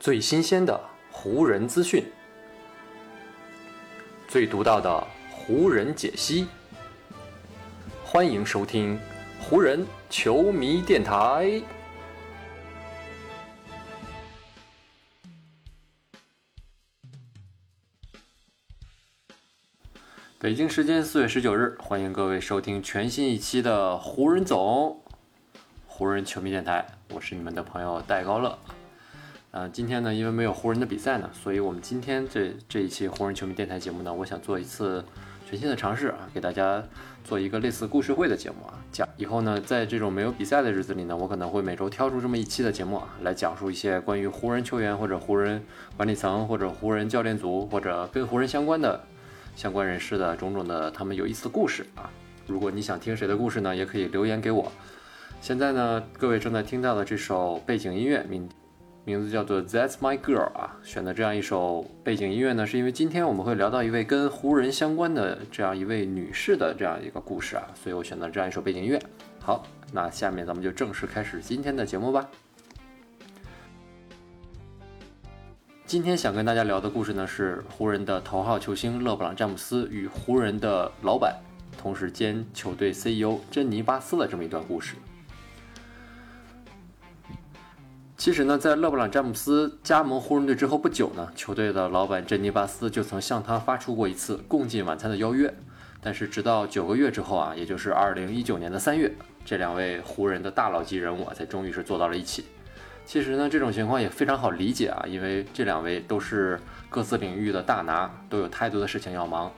最新鲜的湖人资讯，最独到的湖人解析，欢迎收听湖人球迷电台。北京时间四月十九日，欢迎各位收听全新一期的湖人总湖人球迷电台，我是你们的朋友戴高乐。呃，今天呢，因为没有湖人的比赛呢，所以我们今天这这一期湖人球迷电台节目呢，我想做一次全新的尝试啊，给大家做一个类似故事会的节目啊，讲以后呢，在这种没有比赛的日子里呢，我可能会每周挑出这么一期的节目啊，来讲述一些关于湖人球员或者湖人管理层或者湖人教练组或者跟湖人相关的相关人士的种种的他们有意思的故事啊。如果你想听谁的故事呢，也可以留言给我。现在呢，各位正在听到的这首背景音乐名。名字叫做 That's My Girl 啊，选的这样一首背景音乐呢，是因为今天我们会聊到一位跟湖人相关的这样一位女士的这样一个故事啊，所以我选择这样一首背景音乐。好，那下面咱们就正式开始今天的节目吧。今天想跟大家聊的故事呢，是湖人的头号球星勒布朗·詹姆斯与湖人的老板，同时兼球队 CEO 珍妮·巴斯的这么一段故事。其实呢，在勒布朗·詹姆斯加盟湖人队之后不久呢，球队的老板珍妮·巴斯就曾向他发出过一次共进晚餐的邀约。但是直到九个月之后啊，也就是二零一九年的三月，这两位湖人的大佬级人物才终于是坐到了一起。其实呢，这种情况也非常好理解啊，因为这两位都是各自领域的大拿，都有太多的事情要忙。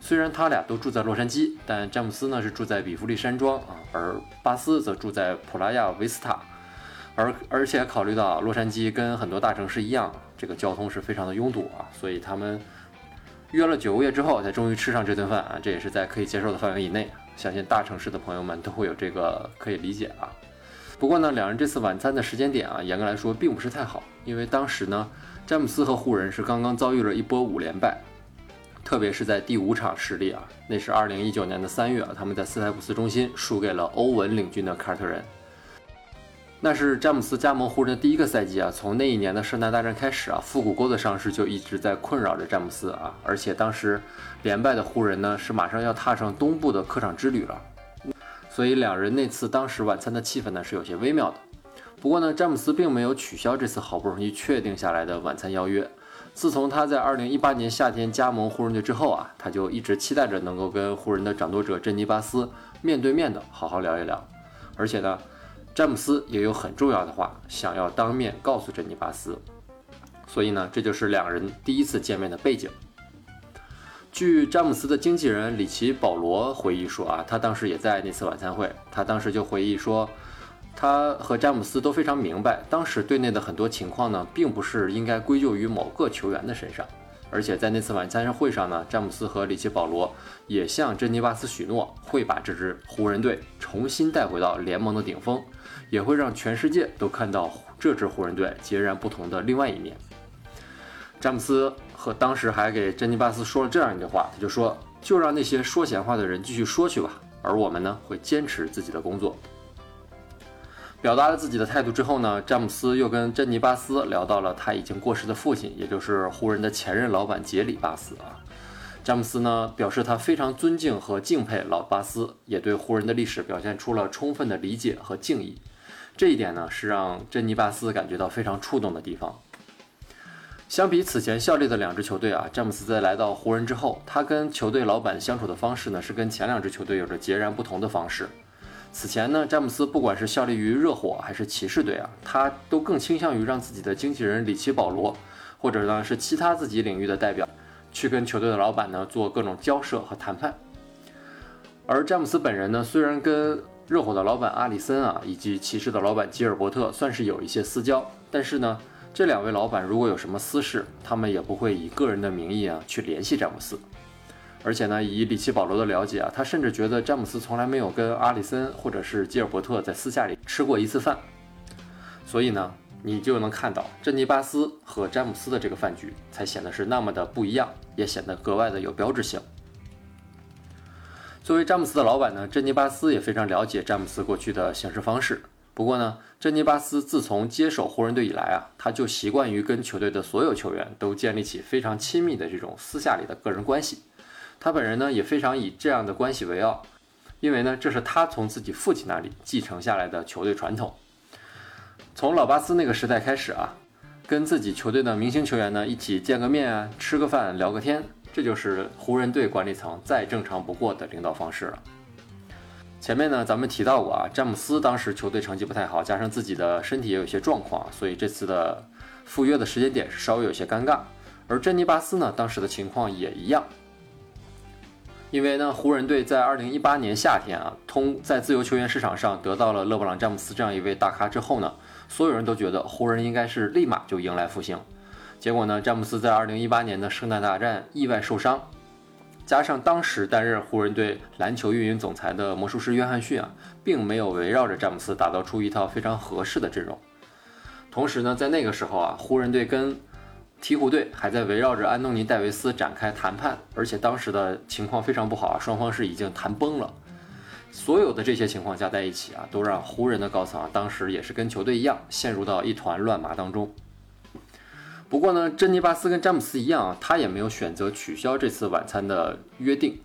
虽然他俩都住在洛杉矶，但詹姆斯呢是住在比弗利山庄啊，而巴斯则住在普拉亚维斯塔。而而且考虑到洛杉矶跟很多大城市一样，这个交通是非常的拥堵啊，所以他们约了九个月之后才终于吃上这顿饭啊，这也是在可以接受的范围以内。相信大城市的朋友们都会有这个可以理解啊。不过呢，两人这次晚餐的时间点啊，严格来说并不是太好，因为当时呢，詹姆斯和湖人是刚刚遭遇了一波五连败，特别是在第五场失利啊，那是二零一九年的三月啊，他们在斯台普斯中心输给了欧文领军的凯尔特人。那是詹姆斯加盟湖人的第一个赛季啊，从那一年的圣诞大战开始啊，腹股沟的伤势就一直在困扰着詹姆斯啊，而且当时连败的湖人呢是马上要踏上东部的客场之旅了，所以两人那次当时晚餐的气氛呢是有些微妙的。不过呢，詹姆斯并没有取消这次好不容易确定下来的晚餐邀约。自从他在2018年夏天加盟湖人队之后啊，他就一直期待着能够跟湖人的掌舵者珍妮巴斯面对面的好好聊一聊，而且呢。詹姆斯也有很重要的话想要当面告诉珍妮巴斯，所以呢，这就是两人第一次见面的背景。据詹姆斯的经纪人里奇·保罗回忆说啊，他当时也在那次晚餐会，他当时就回忆说，他和詹姆斯都非常明白，当时队内的很多情况呢，并不是应该归咎于某个球员的身上。而且在那次晚餐会上呢，詹姆斯和里奇·保罗也向珍妮巴斯许诺，会把这支湖人队重新带回到联盟的顶峰，也会让全世界都看到这支湖人队截然不同的另外一面。詹姆斯和当时还给珍妮巴斯说了这样一句话，他就说：“就让那些说闲话的人继续说去吧，而我们呢，会坚持自己的工作。”表达了自己的态度之后呢，詹姆斯又跟珍妮巴斯聊到了他已经过世的父亲，也就是湖人的前任老板杰里巴斯啊。詹姆斯呢表示他非常尊敬和敬佩老巴斯，也对湖人的历史表现出了充分的理解和敬意。这一点呢是让珍妮巴斯感觉到非常触动的地方。相比此前效力的两支球队啊，詹姆斯在来到湖人之后，他跟球队老板相处的方式呢是跟前两支球队有着截然不同的方式。此前呢，詹姆斯不管是效力于热火还是骑士队啊，他都更倾向于让自己的经纪人里奇·保罗，或者呢是其他自己领域的代表，去跟球队的老板呢做各种交涉和谈判。而詹姆斯本人呢，虽然跟热火的老板阿里森啊，以及骑士的老板吉尔伯特算是有一些私交，但是呢，这两位老板如果有什么私事，他们也不会以个人的名义啊去联系詹姆斯。而且呢，以里奇·保罗的了解啊，他甚至觉得詹姆斯从来没有跟阿里森或者是吉尔伯特在私下里吃过一次饭。所以呢，你就能看到珍妮巴斯和詹姆斯的这个饭局才显得是那么的不一样，也显得格外的有标志性。作为詹姆斯的老板呢，珍妮巴斯也非常了解詹姆斯过去的行事方式，不过呢，珍妮巴斯自从接手湖人队以来啊，他就习惯于跟球队的所有球员都建立起非常亲密的这种私下里的个人关系。他本人呢也非常以这样的关系为傲，因为呢这是他从自己父亲那里继承下来的球队传统。从老巴斯那个时代开始啊，跟自己球队的明星球员呢一起见个面啊，吃个饭，聊个天，这就是湖人队管理层再正常不过的领导方式了。前面呢，咱们提到过啊，詹姆斯当时球队成绩不太好，加上自己的身体也有些状况，所以这次的赴约的时间点是稍微有些尴尬。而珍妮巴斯呢，当时的情况也一样，因为呢，湖人队在2018年夏天啊，通在自由球员市场上得到了勒布朗·詹姆斯这样一位大咖之后呢，所有人都觉得湖人应该是立马就迎来复兴。结果呢，詹姆斯在2018年的圣诞大战意外受伤。加上当时担任湖人队篮球运营总裁的魔术师约翰逊啊，并没有围绕着詹姆斯打造出一套非常合适的阵容。同时呢，在那个时候啊，湖人队跟鹈鹕队还在围绕着安东尼戴维斯展开谈判，而且当时的情况非常不好啊，双方是已经谈崩了。所有的这些情况加在一起啊，都让湖人的高层啊，当时也是跟球队一样，陷入到一团乱麻当中。不过呢，珍妮巴斯跟詹姆斯一样啊，他也没有选择取消这次晚餐的约定，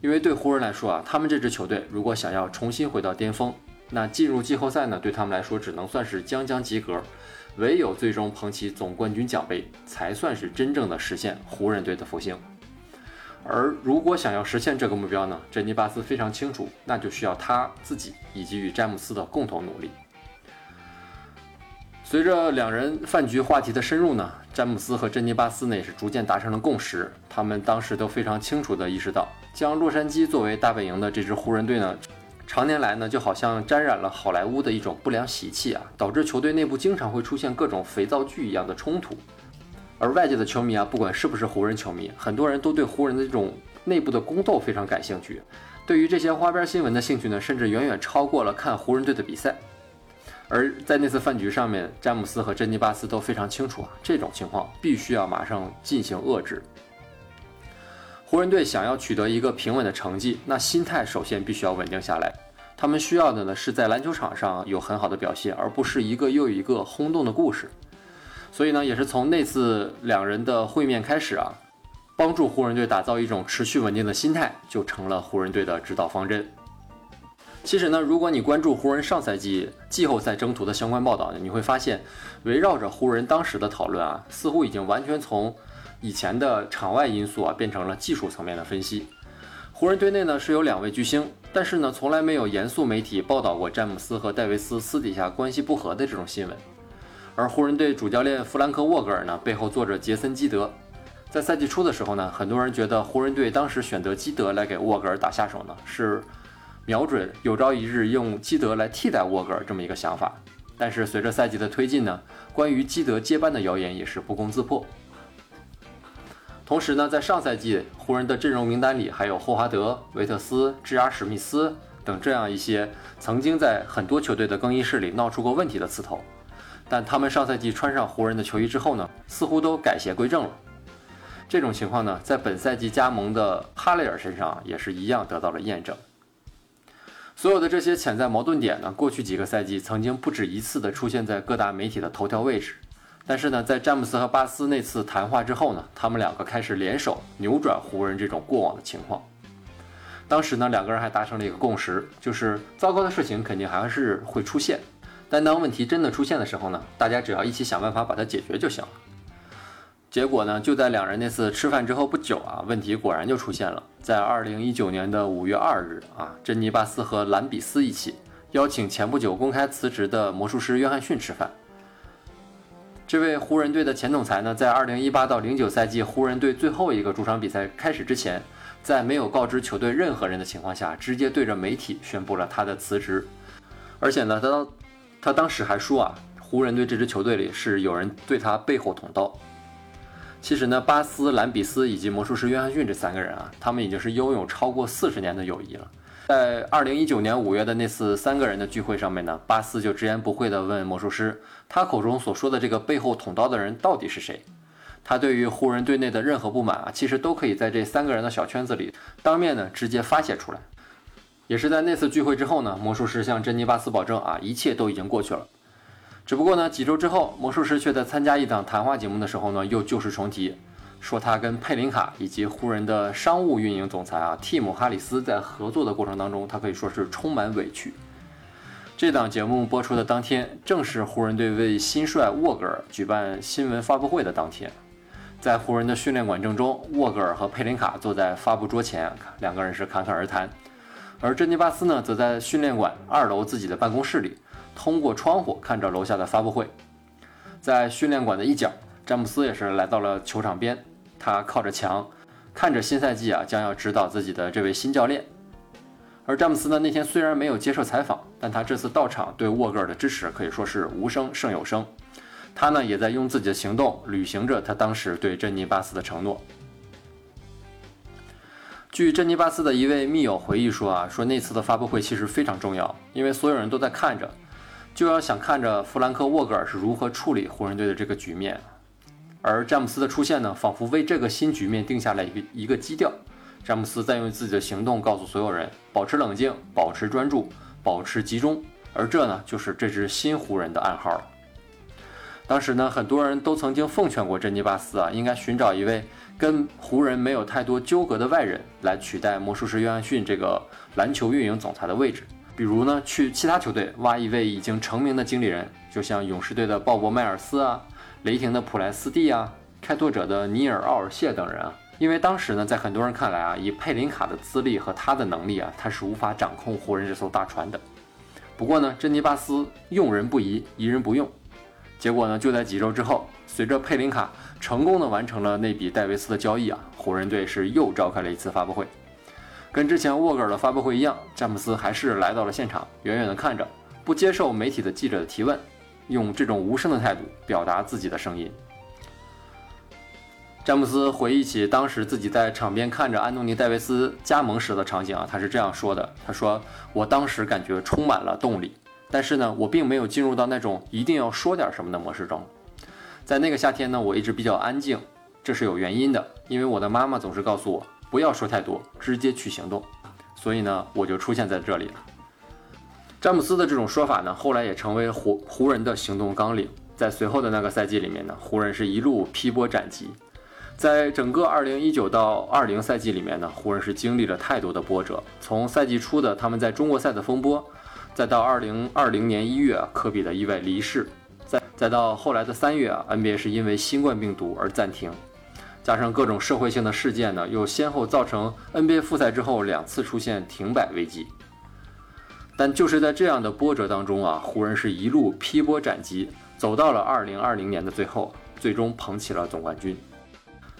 因为对湖人来说啊，他们这支球队如果想要重新回到巅峰，那进入季后赛呢，对他们来说只能算是将将及格，唯有最终捧起总冠军奖杯，才算是真正的实现湖人队的复兴。而如果想要实现这个目标呢，珍妮巴斯非常清楚，那就需要他自己以及与詹姆斯的共同努力。随着两人饭局话题的深入呢，詹姆斯和珍妮巴斯呢也是逐渐达成了共识。他们当时都非常清楚地意识到，将洛杉矶作为大本营的这支湖人队呢，常年来呢就好像沾染了好莱坞的一种不良习气啊，导致球队内部经常会出现各种肥皂剧一样的冲突。而外界的球迷啊，不管是不是湖人球迷，很多人都对湖人的这种内部的宫斗非常感兴趣。对于这些花边新闻的兴趣呢，甚至远远超过了看湖人队的比赛。而在那次饭局上面，詹姆斯和珍妮巴斯都非常清楚啊，这种情况必须要马上进行遏制。湖人队想要取得一个平稳的成绩，那心态首先必须要稳定下来。他们需要的呢是在篮球场上有很好的表现，而不是一个又一个轰动的故事。所以呢，也是从那次两人的会面开始啊，帮助湖人队打造一种持续稳定的心态，就成了湖人队的指导方针。其实呢，如果你关注湖人上赛季季后赛征途的相关报道，你会发现，围绕着湖人当时的讨论啊，似乎已经完全从以前的场外因素啊，变成了技术层面的分析。湖人队内呢是有两位巨星，但是呢，从来没有严肃媒体报道过詹姆斯和戴维斯私底下关系不和的这种新闻。而湖人队主教练弗兰克沃格尔呢，背后坐着杰森基德。在赛季初的时候呢，很多人觉得湖人队当时选择基德来给沃格尔打下手呢，是。瞄准有朝一日用基德来替代沃格尔这么一个想法，但是随着赛季的推进呢，关于基德接班的谣言也是不攻自破。同时呢，在上赛季湖人的阵容名单里还有霍华德、维特斯、智阿史密斯等这样一些曾经在很多球队的更衣室里闹出过问题的刺头，但他们上赛季穿上湖人的球衣之后呢，似乎都改邪归正了。这种情况呢，在本赛季加盟的哈雷尔身上也是一样得到了验证。所有的这些潜在矛盾点呢，过去几个赛季曾经不止一次的出现在各大媒体的头条位置。但是呢，在詹姆斯和巴斯那次谈话之后呢，他们两个开始联手扭转湖人这种过往的情况。当时呢，两个人还达成了一个共识，就是糟糕的事情肯定还是会出现，但当问题真的出现的时候呢，大家只要一起想办法把它解决就行了。结果呢，就在两人那次吃饭之后不久啊，问题果然就出现了。在二零一九年的五月二日啊，珍妮巴斯和兰比斯一起邀请前不久公开辞职的魔术师约翰逊吃饭。这位湖人队的前总裁呢，在二零一八到零九赛季湖人队最后一个主场比赛开始之前，在没有告知球队任何人的情况下，直接对着媒体宣布了他的辞职。而且呢，他当他当时还说啊，湖人队这支球队里是有人对他背后捅刀。其实呢，巴斯、兰比斯以及魔术师约翰逊这三个人啊，他们已经是拥有超过四十年的友谊了。在二零一九年五月的那次三个人的聚会上面呢，巴斯就直言不讳地问魔术师，他口中所说的这个背后捅刀的人到底是谁？他对于湖人队内的任何不满啊，其实都可以在这三个人的小圈子里当面呢直接发泄出来。也是在那次聚会之后呢，魔术师向珍妮巴斯保证啊，一切都已经过去了。只不过呢，几周之后，魔术师却在参加一档谈话节目的时候呢，又旧事重提，说他跟佩林卡以及湖人的商务运营总裁啊蒂姆哈里斯在合作的过程当中，他可以说是充满委屈。这档节目播出的当天，正是湖人队为新帅沃格尔举办新闻发布会的当天。在湖人的训练馆正中，沃格尔和佩林卡坐在发布桌前，两个人是侃侃而谈。而珍妮巴斯呢，则在训练馆二楼自己的办公室里，通过窗户看着楼下的发布会。在训练馆的一角，詹姆斯也是来到了球场边，他靠着墙，看着新赛季啊将要指导自己的这位新教练。而詹姆斯呢，那天虽然没有接受采访，但他这次到场对沃格尔的支持可以说是无声胜有声。他呢，也在用自己的行动履行着他当时对珍妮巴斯的承诺。据珍妮巴斯的一位密友回忆说啊，说那次的发布会其实非常重要，因为所有人都在看着，就要想看着弗兰克沃格尔是如何处理湖人队的这个局面。而詹姆斯的出现呢，仿佛为这个新局面定下了一个一个基调。詹姆斯在用自己的行动告诉所有人：保持冷静，保持专注，保持集中。而这呢，就是这支新湖人的暗号了。当时呢，很多人都曾经奉劝过珍妮巴斯啊，应该寻找一位跟湖人没有太多纠葛的外人来取代魔术师约翰逊这个篮球运营总裁的位置。比如呢，去其他球队挖一位已经成名的经理人，就像勇士队的鲍勃·迈尔斯啊，雷霆的普莱斯蒂啊，开拓者的尼尔·奥尔谢等人啊。因为当时呢，在很多人看来啊，以佩林卡的资历和他的能力啊，他是无法掌控湖人这艘大船的。不过呢，珍妮巴斯用人不疑，疑人不用。结果呢，就在几周之后，随着佩林卡成功的完成了那笔戴维斯的交易啊，湖人队是又召开了一次发布会。跟之前沃格尔的发布会一样，詹姆斯还是来到了现场，远远的看着，不接受媒体的记者的提问，用这种无声的态度表达自己的声音。詹姆斯回忆起当时自己在场边看着安东尼·戴维斯加盟时的场景啊，他是这样说的：“他说，我当时感觉充满了动力，但是呢，我并没有进入到那种一定要说点什么的模式中。在那个夏天呢，我一直比较安静，这是有原因的，因为我的妈妈总是告诉我不要说太多，直接去行动。所以呢，我就出现在这里了。”詹姆斯的这种说法呢，后来也成为湖湖人的行动纲领。在随后的那个赛季里面呢，湖人是一路劈波斩棘。在整个2019到20赛季里面呢，湖人是经历了太多的波折。从赛季初的他们在中国赛的风波，再到2020年1月科比的意外离世，再再到后来的3月啊，NBA 是因为新冠病毒而暂停，加上各种社会性的事件呢，又先后造成 NBA 复赛之后两次出现停摆危机。但就是在这样的波折当中啊，湖人是一路劈波斩棘，走到了2020年的最后，最终捧起了总冠军。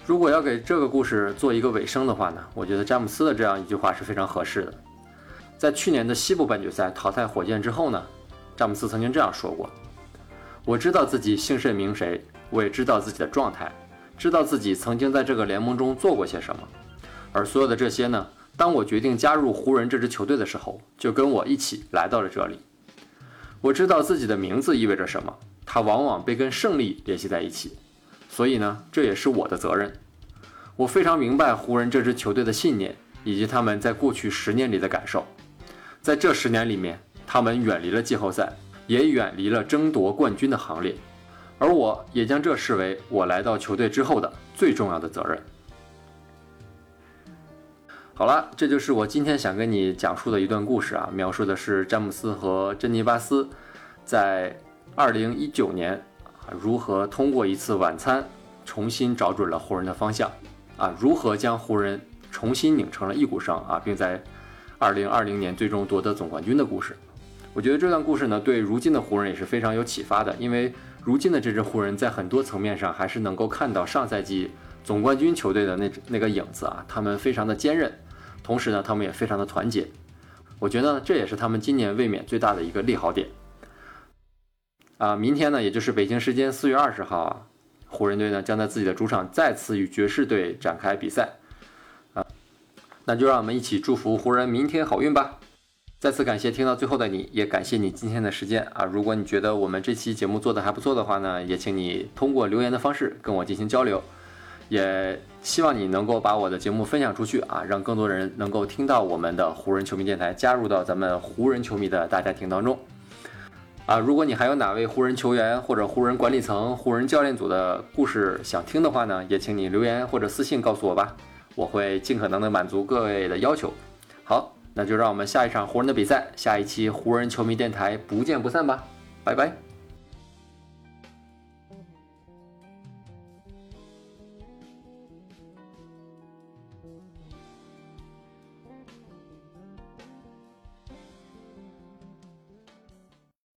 如果要给这个故事做一个尾声的话呢，我觉得詹姆斯的这样一句话是非常合适的。在去年的西部半决赛淘汰火箭之后呢，詹姆斯曾经这样说过：“我知道自己姓甚名谁，我也知道自己的状态，知道自己曾经在这个联盟中做过些什么。而所有的这些呢，当我决定加入湖人这支球队的时候，就跟我一起来到了这里。我知道自己的名字意味着什么，它往往被跟胜利联系在一起。”所以呢，这也是我的责任。我非常明白湖人这支球队的信念，以及他们在过去十年里的感受。在这十年里面，他们远离了季后赛，也远离了争夺冠军的行列。而我也将这视为我来到球队之后的最重要的责任。好了，这就是我今天想跟你讲述的一段故事啊，描述的是詹姆斯和珍妮巴斯在二零一九年。如何通过一次晚餐重新找准了湖人的方向？啊，如何将湖人重新拧成了一股绳啊，并在二零二零年最终夺得总冠军的故事？我觉得这段故事呢，对如今的湖人也是非常有启发的，因为如今的这支湖人，在很多层面上还是能够看到上赛季总冠军球队的那那个影子啊，他们非常的坚韧，同时呢，他们也非常的团结。我觉得这也是他们今年卫冕最大的一个利好点。啊，明天呢，也就是北京时间四月二十号啊，湖人队呢将在自己的主场再次与爵士队展开比赛，啊，那就让我们一起祝福湖人明天好运吧。再次感谢听到最后的你，也感谢你今天的时间啊。如果你觉得我们这期节目做的还不错的话呢，也请你通过留言的方式跟我进行交流，也希望你能够把我的节目分享出去啊，让更多人能够听到我们的湖人球迷电台，加入到咱们湖人球迷的大家庭当中。啊，如果你还有哪位湖人球员或者湖人管理层、湖人教练组的故事想听的话呢，也请你留言或者私信告诉我吧，我会尽可能的满足各位的要求。好，那就让我们下一场湖人的比赛，下一期湖人球迷电台不见不散吧，拜拜。